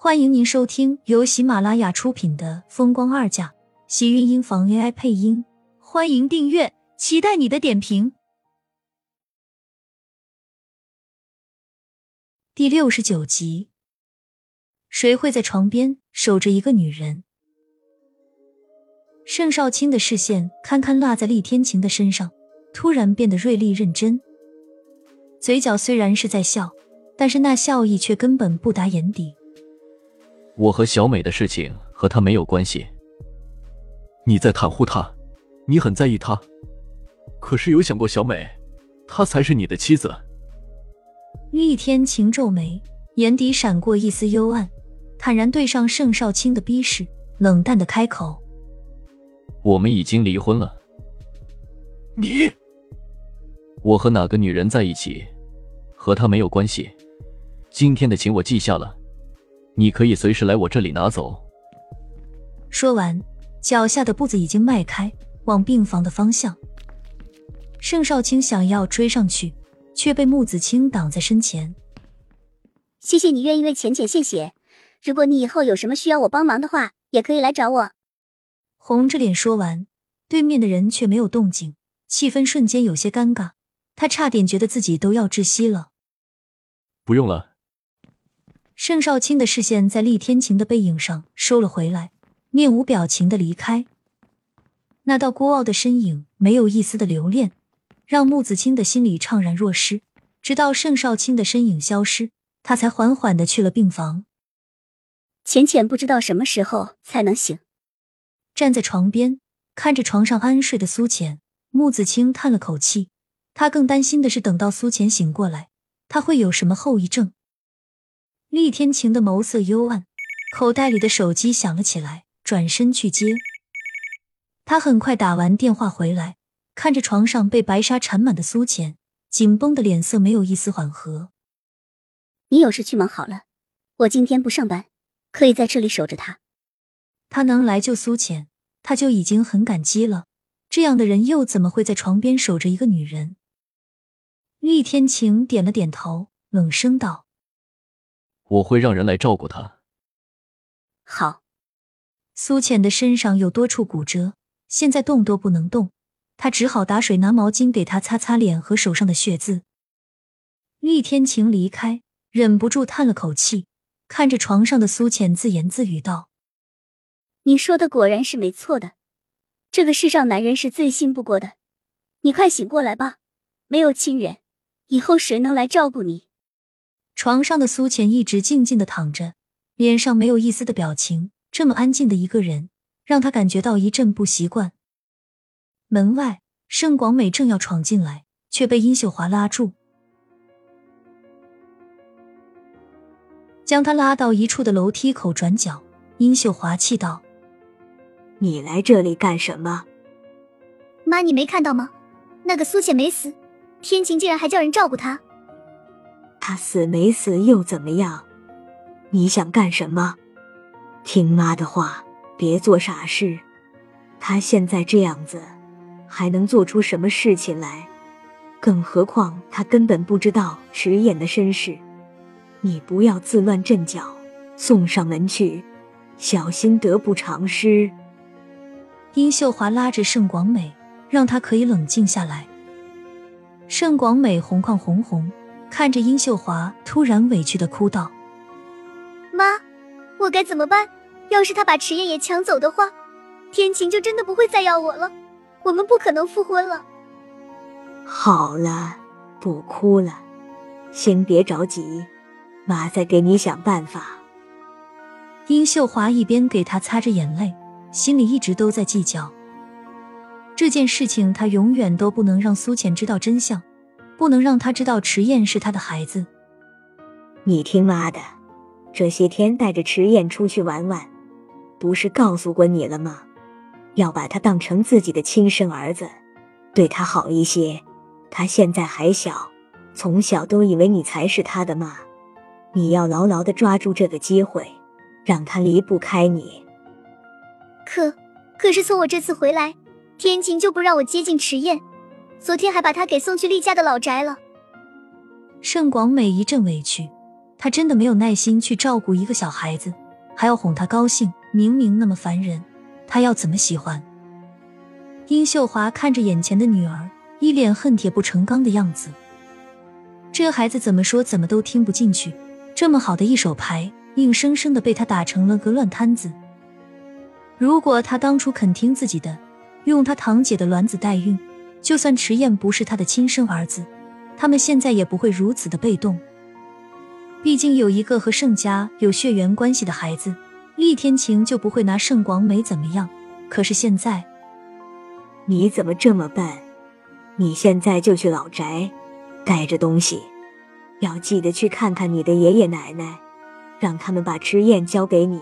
欢迎您收听由喜马拉雅出品的《风光二嫁》，喜运音房 AI 配音。欢迎订阅，期待你的点评。第六十九集，谁会在床边守着一个女人？盛少卿的视线堪堪落在厉天晴的身上，突然变得锐利认真，嘴角虽然是在笑，但是那笑意却根本不达眼底。我和小美的事情和她没有关系。你在袒护她，你很在意她，可是有想过小美，她才是你的妻子。厉天晴皱眉，眼底闪过一丝幽暗，坦然对上盛少卿的逼视，冷淡的开口：“我们已经离婚了。”你，我和哪个女人在一起，和她没有关系。今天的情我记下了。你可以随时来我这里拿走。说完，脚下的步子已经迈开，往病房的方向。盛少卿想要追上去，却被穆子清挡在身前。谢谢你愿意为浅浅献血。如果你以后有什么需要我帮忙的话，也可以来找我。红着脸说完，对面的人却没有动静，气氛瞬间有些尴尬。他差点觉得自己都要窒息了。不用了。盛少卿的视线在厉天晴的背影上收了回来，面无表情的离开。那道孤傲的身影没有一丝的留恋，让穆子清的心里怅然若失。直到盛少卿的身影消失，他才缓缓的去了病房。浅浅不知道什么时候才能醒。站在床边看着床上安睡的苏浅，穆子清叹了口气。他更担心的是，等到苏浅醒过来，他会有什么后遗症。厉天晴的眸色幽暗，口袋里的手机响了起来，转身去接。他很快打完电话回来，看着床上被白纱缠满的苏浅，紧绷的脸色没有一丝缓和。你有事去忙好了，我今天不上班，可以在这里守着他。他能来救苏浅，他就已经很感激了。这样的人又怎么会在床边守着一个女人？厉天晴点了点头，冷声道。我会让人来照顾他。好。苏浅的身上有多处骨折，现在动都不能动，他只好打水拿毛巾给他擦擦脸和手上的血渍。厉天晴离开，忍不住叹了口气，看着床上的苏浅，自言自语道：“你说的果然是没错的，这个世上男人是最信不过的。你快醒过来吧，没有亲人，以后谁能来照顾你？”床上的苏浅一直静静的躺着，脸上没有一丝的表情。这么安静的一个人，让他感觉到一阵不习惯。门外，盛广美正要闯进来，却被殷秀华拉住，将他拉到一处的楼梯口转角。殷秀华气道：“你来这里干什么？”妈，你没看到吗？那个苏浅没死，天晴竟然还叫人照顾她。他死没死又怎么样？你想干什么？听妈的话，别做傻事。他现在这样子，还能做出什么事情来？更何况他根本不知道迟燕的身世。你不要自乱阵脚，送上门去，小心得不偿失。殷秀华拉着盛广美，让他可以冷静下来。盛广美红眶红红。看着殷秀华，突然委屈的哭道：“妈，我该怎么办？要是他把池燕也抢走的话，天晴就真的不会再要我了，我们不可能复婚了。”好了，不哭了，先别着急，妈再给你想办法。殷秀华一边给他擦着眼泪，心里一直都在计较这件事情，他永远都不能让苏浅知道真相。不能让他知道迟燕是他的孩子。你听妈的，这些天带着迟燕出去玩玩，不是告诉过你了吗？要把他当成自己的亲生儿子，对他好一些。他现在还小，从小都以为你才是他的妈。你要牢牢的抓住这个机会，让他离不开你。可，可是从我这次回来，天晴就不让我接近迟燕。昨天还把他给送去厉家的老宅了。盛广美一阵委屈，他真的没有耐心去照顾一个小孩子，还要哄他高兴。明明那么烦人，他要怎么喜欢？殷秀华看着眼前的女儿，一脸恨铁不成钢的样子。这孩子怎么说怎么都听不进去，这么好的一手牌，硬生生的被他打成了个乱摊子。如果他当初肯听自己的，用他堂姐的卵子代孕，就算迟燕不是他的亲生儿子，他们现在也不会如此的被动。毕竟有一个和盛家有血缘关系的孩子，厉天晴就不会拿盛广美怎么样。可是现在，你怎么这么笨？你现在就去老宅，带着东西，要记得去看看你的爷爷奶奶，让他们把迟燕交给你。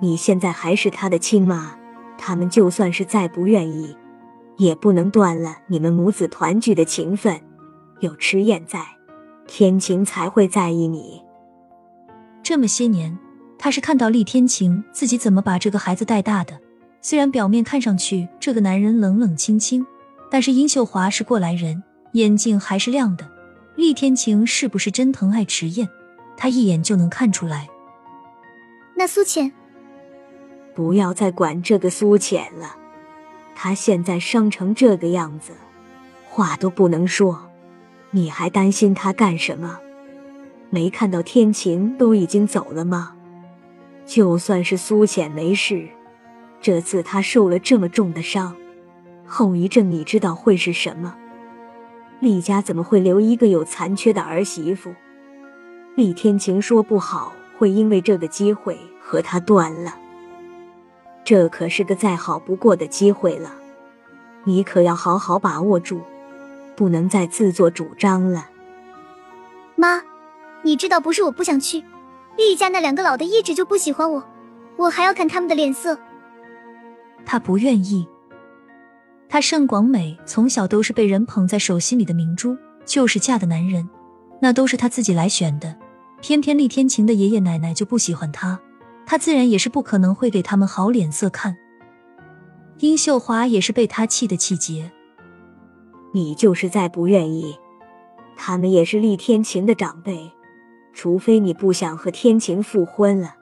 你现在还是他的亲妈，他们就算是再不愿意，也不能断了你们母子团聚的情分。有迟燕在。天晴才会在意你。这么些年，他是看到厉天晴自己怎么把这个孩子带大的。虽然表面看上去这个男人冷冷清清，但是殷秀华是过来人，眼睛还是亮的。厉天晴是不是真疼爱迟燕，他一眼就能看出来。那苏浅，不要再管这个苏浅了，他现在伤成这个样子，话都不能说。你还担心他干什么？没看到天晴都已经走了吗？就算是苏浅没事，这次他受了这么重的伤，后遗症你知道会是什么？厉家怎么会留一个有残缺的儿媳妇？厉天晴说不好会因为这个机会和他断了，这可是个再好不过的机会了，你可要好好把握住。不能再自作主张了，妈，你知道不是我不想去，厉家那两个老的一直就不喜欢我，我还要看他们的脸色。他不愿意，他盛广美从小都是被人捧在手心里的明珠，就是嫁的男人，那都是他自己来选的，偏偏厉天晴的爷爷奶奶就不喜欢他，他自然也是不可能会给他们好脸色看。殷秀华也是被他气得气结。你就是再不愿意，他们也是厉天晴的长辈，除非你不想和天晴复婚了，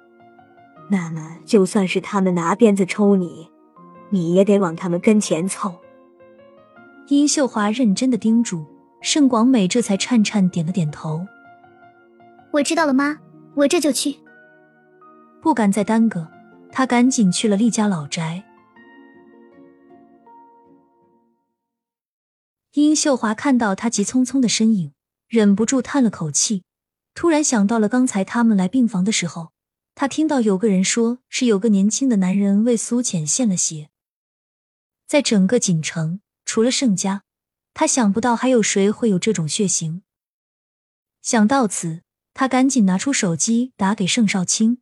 那么就算是他们拿鞭子抽你，你也得往他们跟前凑。殷秀华认真的叮嘱，盛广美这才颤颤点了点头。我知道了，妈，我这就去。不敢再耽搁，他赶紧去了厉家老宅。殷秀华看到他急匆匆的身影，忍不住叹了口气。突然想到了刚才他们来病房的时候，他听到有个人说是有个年轻的男人为苏浅献了血。在整个锦城，除了盛家，他想不到还有谁会有这种血型。想到此，他赶紧拿出手机打给盛少卿。